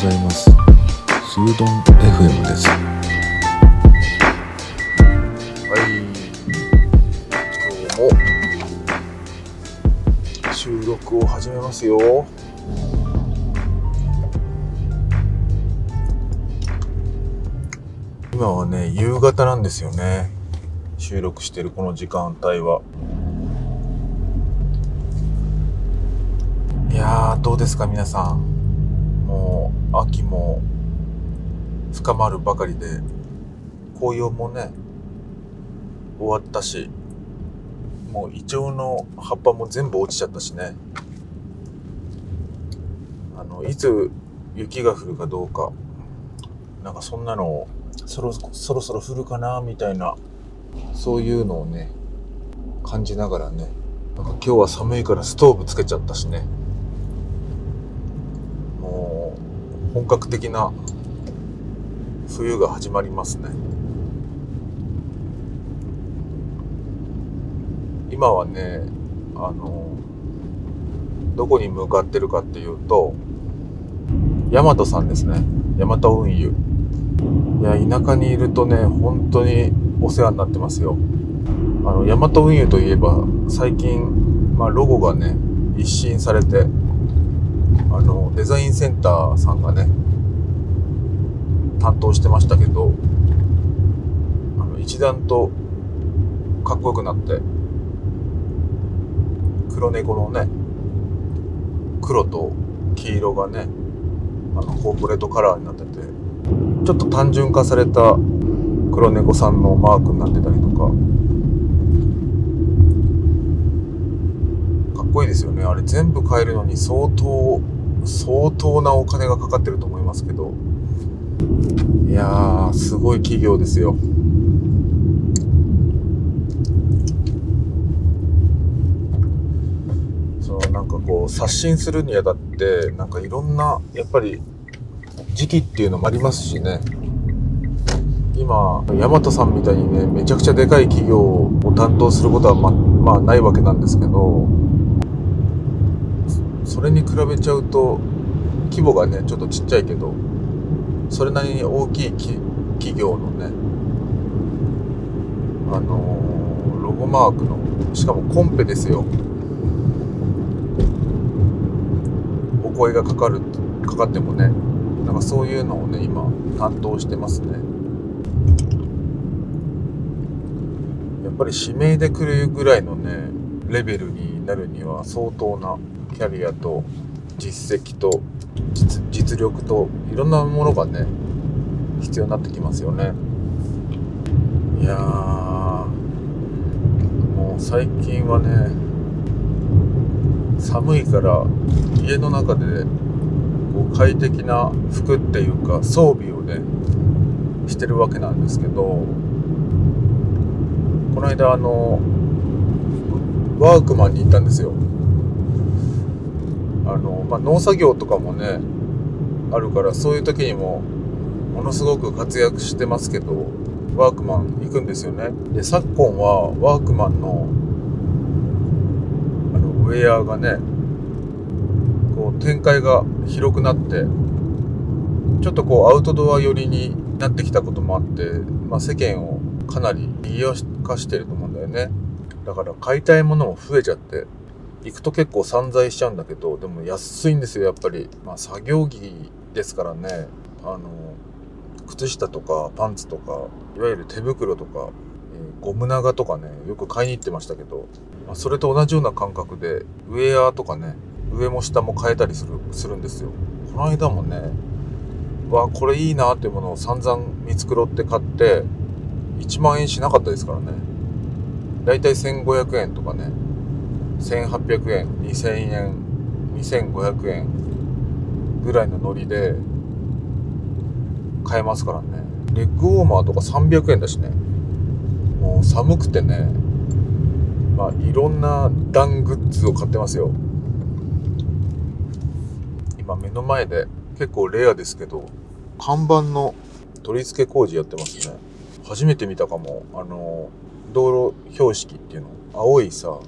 ございますスードン FM ですはい、今日も収録を始めますよ。今はね、夕方なんですよね。収録してるこの時間帯は。いや、どうですか皆さん。もう、秋も深まるばかりで、紅葉もね、終わったし、もうイチョウの葉っぱも全部落ちちゃったしね。あの、いつ雪が降るかどうか、なんかそんなのをそろそろそろ降るかなみたいな、そういうのをね、感じながらね、なんか今日は寒いからストーブつけちゃったしね。もう、本格的な冬が始まりますね。今はね、あの、どこに向かってるかっていうと、ヤマトさんですね。ヤマト運輸。いや、田舎にいるとね、本当にお世話になってますよ。あの、ヤマト運輸といえば、最近、まあ、ロゴがね、一新されて、あの、デザインセンターさんがね、担当してましたけど、あの、一段とかっこよくなって、黒猫のね、黒と黄色がね、あの、コーポレートカラーになってて、ちょっと単純化された黒猫さんのマークになってたりとか、っこいいですよね。あれ全部変えるのに相当、相当なお金がかかってると思いますけど、いやー、すごい企業ですよ。そう、なんかこう、刷新するにあたって、なんかいろんな、やっぱり、時期っていうのもありますしね。今、ヤマトさんみたいにね、めちゃくちゃでかい企業を担当することはま、まあないわけなんですけど、それに比べちゃうと、規模がね、ちょっとちっちゃいけど、それなりに大きいき企業のね、あのロゴマークの、しかもコンペですよ。お声がかかる、かかってもね、なんかそういうのをね、今、担当してますね。やっぱり指名で来るぐらいのね、レベルになるには相当なキャリアと実績と実力といろんなものがね、必要になってきますよね。いや、もう最近はね、寒いから家の中でこう快適な服っていうか装備をね、してるわけなんですけど、この間あの、ワークマンに行ったんですよ。あの、まあ、農作業とかもね、あるから、そういう時にも、ものすごく活躍してますけど、ワークマン行くんですよね。で、昨今は、ワークマンの、あの、ウェアがね、こう、展開が広くなって、ちょっとこう、アウトドア寄りになってきたこともあって、まあ、世間をかなり賑やかしてると思うんだよね。だから、買いたいものも増えちゃって、行くと結構散財しちゃうんだけど、でも安いんですよ、やっぱり。まあ、作業着ですからね。あの、靴下とかパンツとか、いわゆる手袋とか、えーゴム長とかね、よく買いに行ってましたけど、まあ、それと同じような感覚で、ウェアとかね、上も下も変えたりする、するんですよ。この間もね、わ、これいいなっていうものを散々見繕って買って、1万円しなかったですからね。だいたい1500円とかね、1800円、2000円、2500円ぐらいのノリで買えますからね。レッグウォーマーとか300円だしね。もう寒くてね、まあいろんな暖グッズを買ってますよ。今目の前で結構レアですけど、看板の取り付け工事やってますね。初めて見たかも。あの、道路標識っていうの？青いさ、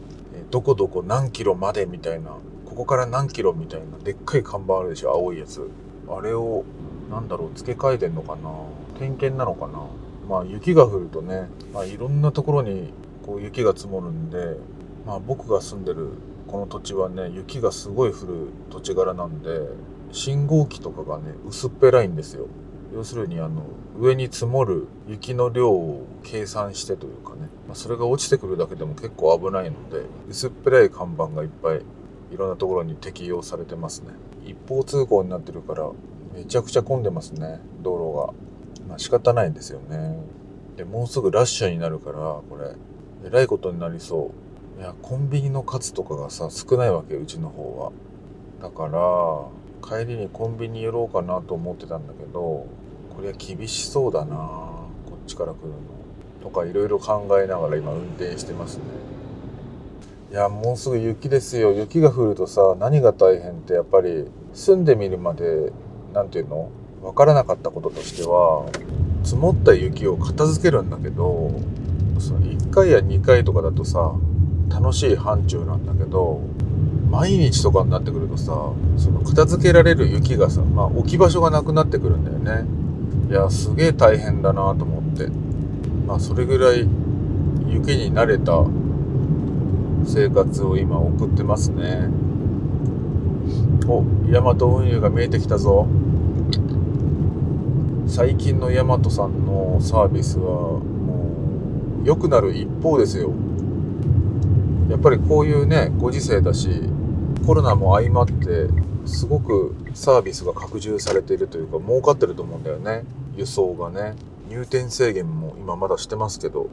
どこどこ何キロまでみたいな、ここから何キロみたいな、でっかい看板あるでしょ、青いやつ。あれをなんだろう付け替えてんのかな？点検なのかな？まあ雪が降るとね、まあ、いろんなところにこう雪が積もるんで、まあ、僕が住んでるこの土地はね雪がすごい降る土地柄なんで信号機とかがね薄っぺらいんですよ要するにあの上に積もる雪の量を計算してというかね、まあ、それが落ちてくるだけでも結構危ないので薄っぺらい看板がいっぱいいろんなところに適用されてますね。一方通行になってるからめちゃくちゃ混んでますね道路が。まあ仕方ないんですよね。でもうすぐラッシュになるからこれえらいことになりそう。いやコンビニの数とかがさ少ないわけうちの方は。だから帰りにコンビニ寄ろうかなと思ってたんだけどこれは厳しそうだな。こっちから来るの。とかいろいろ考えながら今運転してますね。いやもうすぐ雪ですよ。雪が降るとさ何が大変ってやっぱり住んでみるまで何ていうの？分からなかったこととしては積もった雪を片付けるんだけどその1回や2回とかだとさ楽しい範疇なんだけど毎日とかになってくるとさその片付けられる雪がさ、まあ、置き場所がなくなってくるんだよね。いやすげえ大変だなと思って。まあそれぐらい雪に慣れた生活を今送ってますね。おヤマト運輸が見えてきたぞ。最近のヤマトさんのサービスはもう良くなる一方ですよ。やっぱりこういうねご時世だしコロナも相まってすごくサービスが拡充されているというか儲かってると思うんだよね。輸送がね入店制限も今まだしてますけど。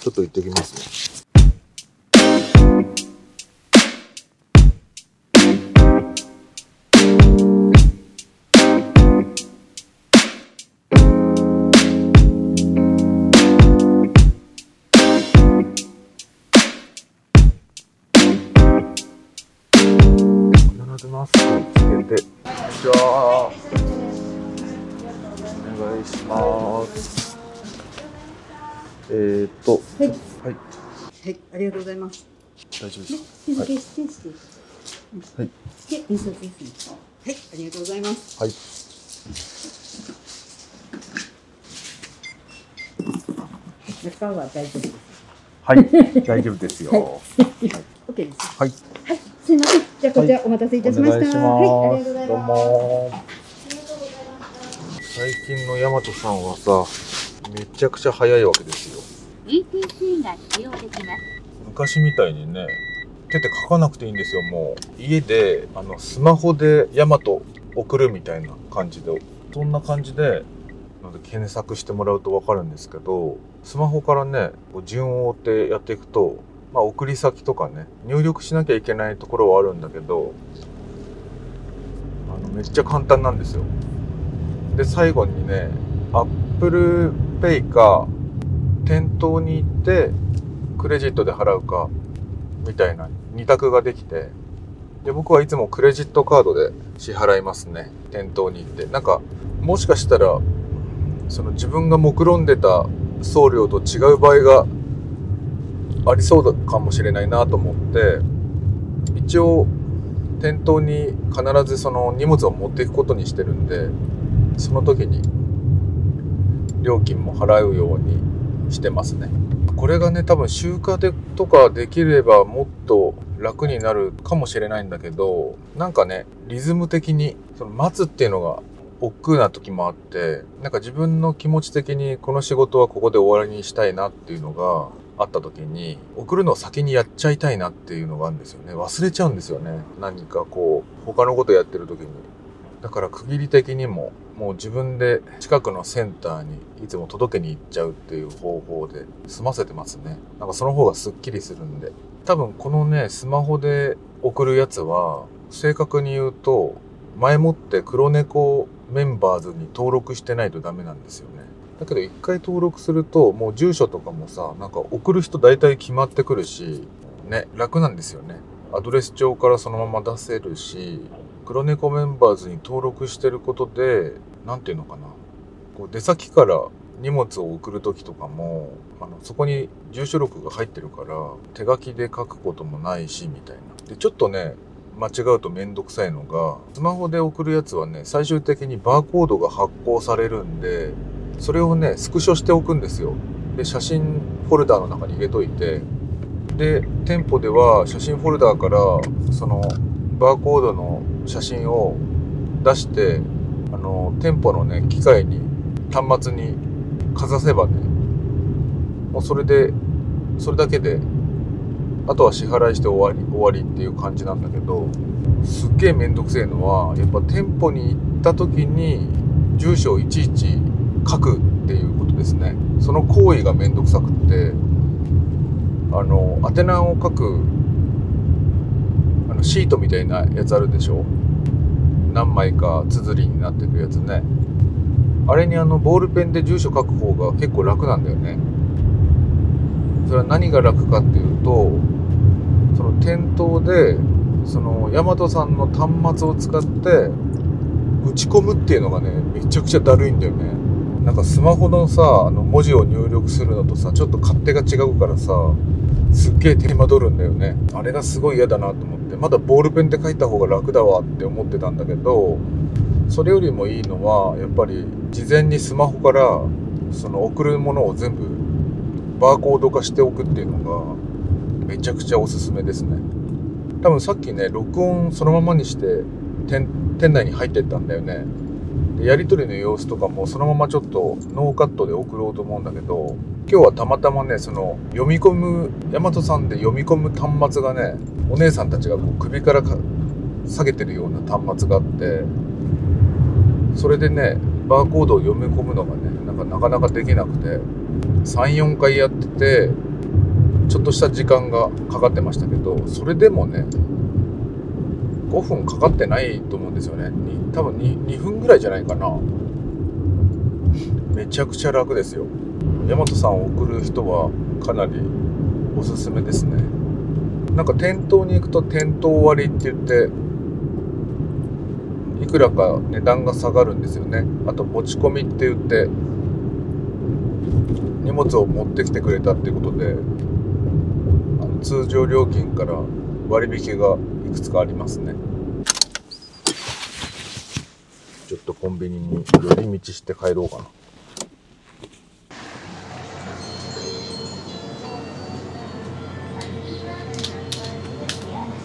ちょっと行ってきますね。必ずマスクをつけて。じゃあお願いしますえー、っとはい、はいはい、ありがとうございます。大丈夫でです、日か付指定して、はいで、印刷ですね。はい、ありがとうございます。はい中は大丈夫です。はい、大丈夫ですよ。はいはい、OK です。はい、はい、すいません。じゃあ、こちらお待たせいたしました。はい、ありがとうございどうます。も。最近のヤマトさんはさ、めちゃくちゃ早いわけですよ。ETC が使用できます。昔みたいにね、手で書かなくていいんですよ、もう。家で、あの、スマホでヤマト送るみたいな感じで、そんな感じで、なので検索してもらうとわかるんですけど、スマホからね、こう順を追ってやっていくと、まあ、送り先とかね、入力しなきゃいけないところはあるんだけど、あの、めっちゃ簡単なんですよ。で、最後にね、Apple Pay か、店頭に行って、クレジットで払うか、みたいな二択ができて、で、僕はいつもクレジットカードで支払いますね。店頭に行って。なんか、もしかしたら、その自分が目論んでた送料と違う場合がありそうかもしれないなと思って、一応、店頭に必ずその荷物を持っていくことにしてるんで、その時に料金も払うようにしてますね。これがね、多分集荷でとかできればもっと楽になるかもしれないんだけど、なんかね、リズム的に、その待つっていうのが億劫な時もあって、なんか自分の気持ち的にこの仕事はここで終わりにしたいなっていうのがあった時に、送るのを先にやっちゃいたいなっていうのがあるんですよね。忘れちゃうんですよね。何かこう、他のことやってる時に。だから区切り的にも、もう自分で近くのセンターにいつも届けに行っちゃうっていう方法で済ませてますね。なんかその方がスッキリするんで。多分このね、スマホで送るやつは、正確に言うと、前もって黒猫メンバーズに登録してないとダメなんですよね。だけど一回登録すると、もう住所とかもさ、なんか送る人大体決まってくるし、ね、楽なんですよね。アドレス帳からそのまま出せるし、黒猫メンバーズに登録してることで、なんていうのかな。こう出先から荷物を送る時とかも、あの、そこに住所録が入ってるから、手書きで書くこともないし、みたいな。で、ちょっとね、間違うとめんどくさいのがスマホで送るやつはね最終的にバーコードが発行されるんでそれをねスクショしておくんですよ。で写真フォルダーの中に入れといて。で店舗では写真フォルダーからそのバーコードの写真を出してあの店舗のね機械に端末にかざせばねもうそれでそれだけであとは支払いして終わり終わりっていう感じなんだけどすっげえめんどくせえのはやっぱ店舗に行った時に住所をいちいち書くっていうことですね。その行為がめんどくさくってあの宛名を書くあのシートみたいなやつあるでしょ？何枚か綴りになってるやつね。あれにあのボールペンで住所書く方が結構楽なんだよね。それは何が楽かっていうとその店頭でその大和さんの端末を使って打ち込むっていうのがねめちゃくちゃだるいんだよね。なんかスマホのさあの文字を入力するのとさちょっと勝手が違うからさすっげえ手間取るんだよね。あれがすごい嫌だなと思って。まだボールペンで書いた方が楽だわって思ってたんだけどそれよりもいいのはやっぱり事前にスマホからその送るものを全部バーコード化しておくっていうのがめちゃくちゃおすすめですね。多分さっきね録音そのままにして店内に入ってったんだよね。やり取りの様子とかもそのままちょっとノーカットで送ろうと思うんだけど今日はたまたまねその読み込む大和さんで読み込む端末がねお姉さんたちがこう首から下げてるような端末があってそれでねバーコードを読み込むのがねなんかなかなかできなくて34回やっててちょっとした時間がかかってましたけどそれでもね5分かかってないと思うんですよね。多分 2, 2分ぐらいじゃないかな。めちゃくちゃ楽ですよ。大和さんを送る人はかなりおすすめですね。なんか店頭に行くと店頭割って言っていくらか値段が下がるんですよね。あと持ち込みって言って荷物を持ってきてくれたっていうことであの通常料金から割引がいくつかありますねちょっとコンビニに寄り道して帰ろうかな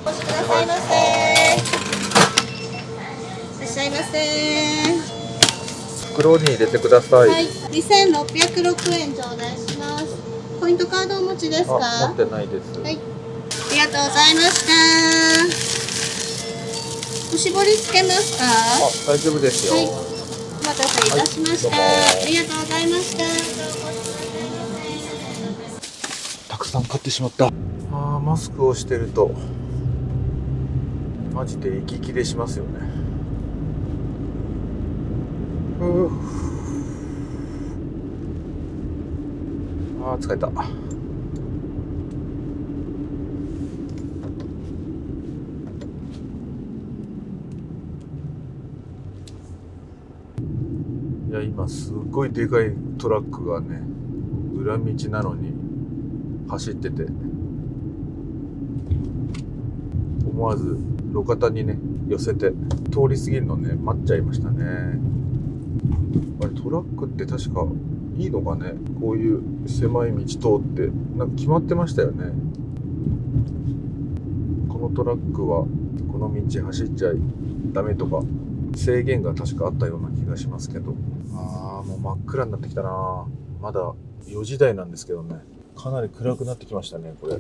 お越しくださいませ。いらっしゃいませ。袋に入れてください、はい、二千六百六円頂戴します。ポイントカードお持ちですか？持ってないです、い、ありがとうございました。おしぼりつけますか？あ大丈夫ですよ、はいお待たせいたしました。はいありがとうございました。たくさん買ってしまったあーマスクをしてるとマジで息切れしますよねあー疲れた今すっごいでかいトラックがね裏道なのに走ってて。思わず路肩にね寄せて通り過ぎるのね待っちゃいましたね。あれトラックって確かいいのかね？こういう狭い道通ってなんか決まってましたよね。このトラックはこの道走っちゃダメとか制限が確かあったような気がしますけど。ああもう真っ暗になってきたな。まだ4時台なんですけどね。かなり暗くなってきましたねこれ。い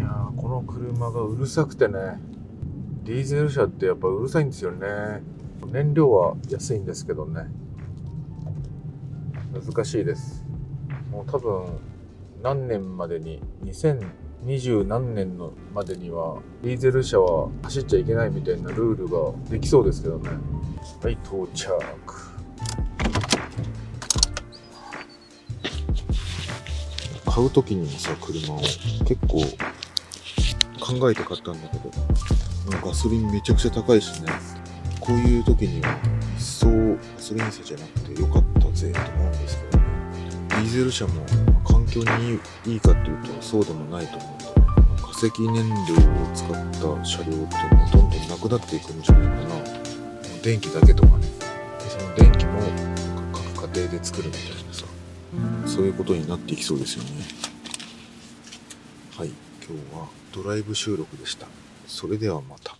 やーこの車がうるさくてね。ディーゼル車ってやっぱうるさいんですよね。燃料は安いんですけどね。難しいです。もう多分何年までに2020何年のまでにはディーゼル車は走っちゃいけないみたいなルールができそうですけどね。はい到着。買う時にもさ車を結構考えて買ったんだけどガソリンめちゃくちゃ高いしね。こういう時には一層ガソリン車じゃなくてよかったぜと思うんですけどディーゼル車も環境にいいかっていうとそうでもないと思うんで化石燃料を使った車両っていうのはどんどんなくなっていくんじゃないかな。電気だけとかね。その電気も各家庭で作るみたいな。そういうことになっていきそうですよね。はい今日はドライブ収録でした。それではまた。